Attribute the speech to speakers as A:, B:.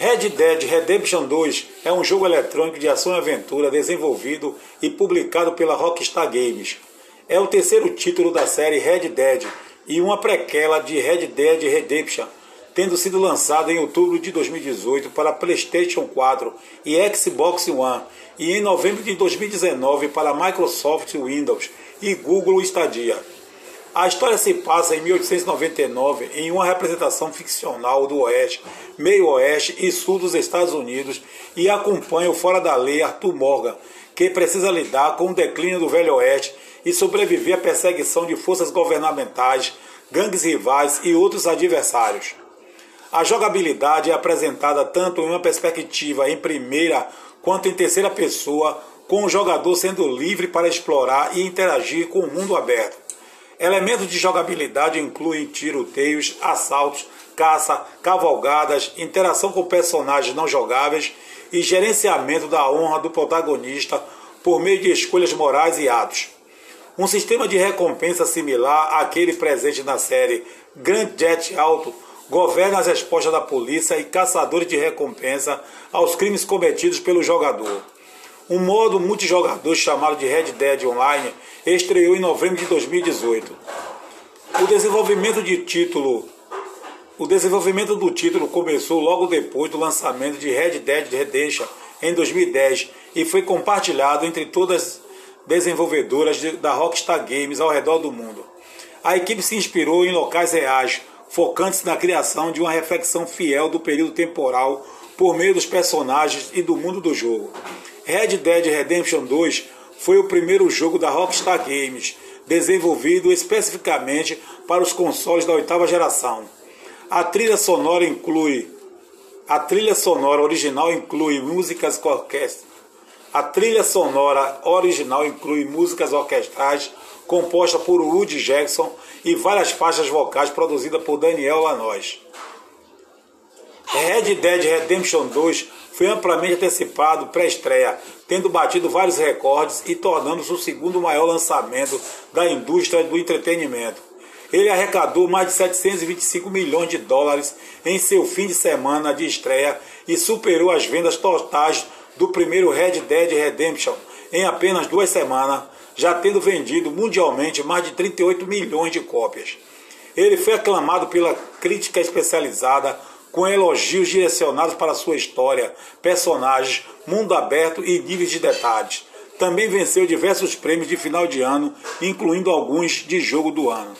A: Red Dead Redemption 2 é um jogo eletrônico de ação e aventura desenvolvido e publicado pela Rockstar Games. É o terceiro título da série Red Dead e uma prequela de Red Dead Redemption, tendo sido lançado em outubro de 2018 para PlayStation 4 e Xbox One e em novembro de 2019 para Microsoft Windows e Google Stadia. A história se passa em 1899 em uma representação ficcional do Oeste, Meio Oeste e Sul dos Estados Unidos e acompanha o fora da lei Arthur Morgan, que precisa lidar com o declínio do Velho Oeste e sobreviver à perseguição de forças governamentais, gangues rivais e outros adversários. A jogabilidade é apresentada tanto em uma perspectiva em primeira quanto em terceira pessoa, com o jogador sendo livre para explorar e interagir com o mundo aberto. Elementos de jogabilidade incluem tiroteios, assaltos, caça, cavalgadas, interação com personagens não jogáveis e gerenciamento da honra do protagonista por meio de escolhas morais e atos. Um sistema de recompensa similar àquele presente na série Grand Jet Auto governa as respostas da polícia e caçadores de recompensa aos crimes cometidos pelo jogador. Um modo multijogador chamado de Red Dead Online estreou em novembro de 2018. O desenvolvimento de título o desenvolvimento do título começou logo depois do lançamento de Red Dead Redemption em 2010 e foi compartilhado entre todas as desenvolvedoras da Rockstar Games ao redor do mundo. A equipe se inspirou em locais reais, focantes na criação de uma reflexão fiel do período temporal por meio dos personagens e do mundo do jogo. Red Dead Redemption 2 foi o primeiro jogo da Rockstar Games, desenvolvido especificamente para os consoles da oitava geração. A trilha sonora inclui a trilha sonora original inclui músicas orquestra. A trilha sonora original inclui músicas orquestrais compostas por Woody Jackson e várias faixas vocais produzidas por Daniel Lanois. Red Dead Redemption 2 foi amplamente antecipado pré-estreia, tendo batido vários recordes e tornando-se o segundo maior lançamento da indústria do entretenimento. Ele arrecadou mais de 725 milhões de dólares em seu fim de semana de estreia e superou as vendas totais do primeiro Red Dead Redemption em apenas duas semanas, já tendo vendido mundialmente mais de 38 milhões de cópias. Ele foi aclamado pela crítica especializada com elogios direcionados para sua história, personagens, mundo aberto e níveis de detalhes. Também venceu diversos prêmios de final de ano, incluindo alguns de jogo do ano.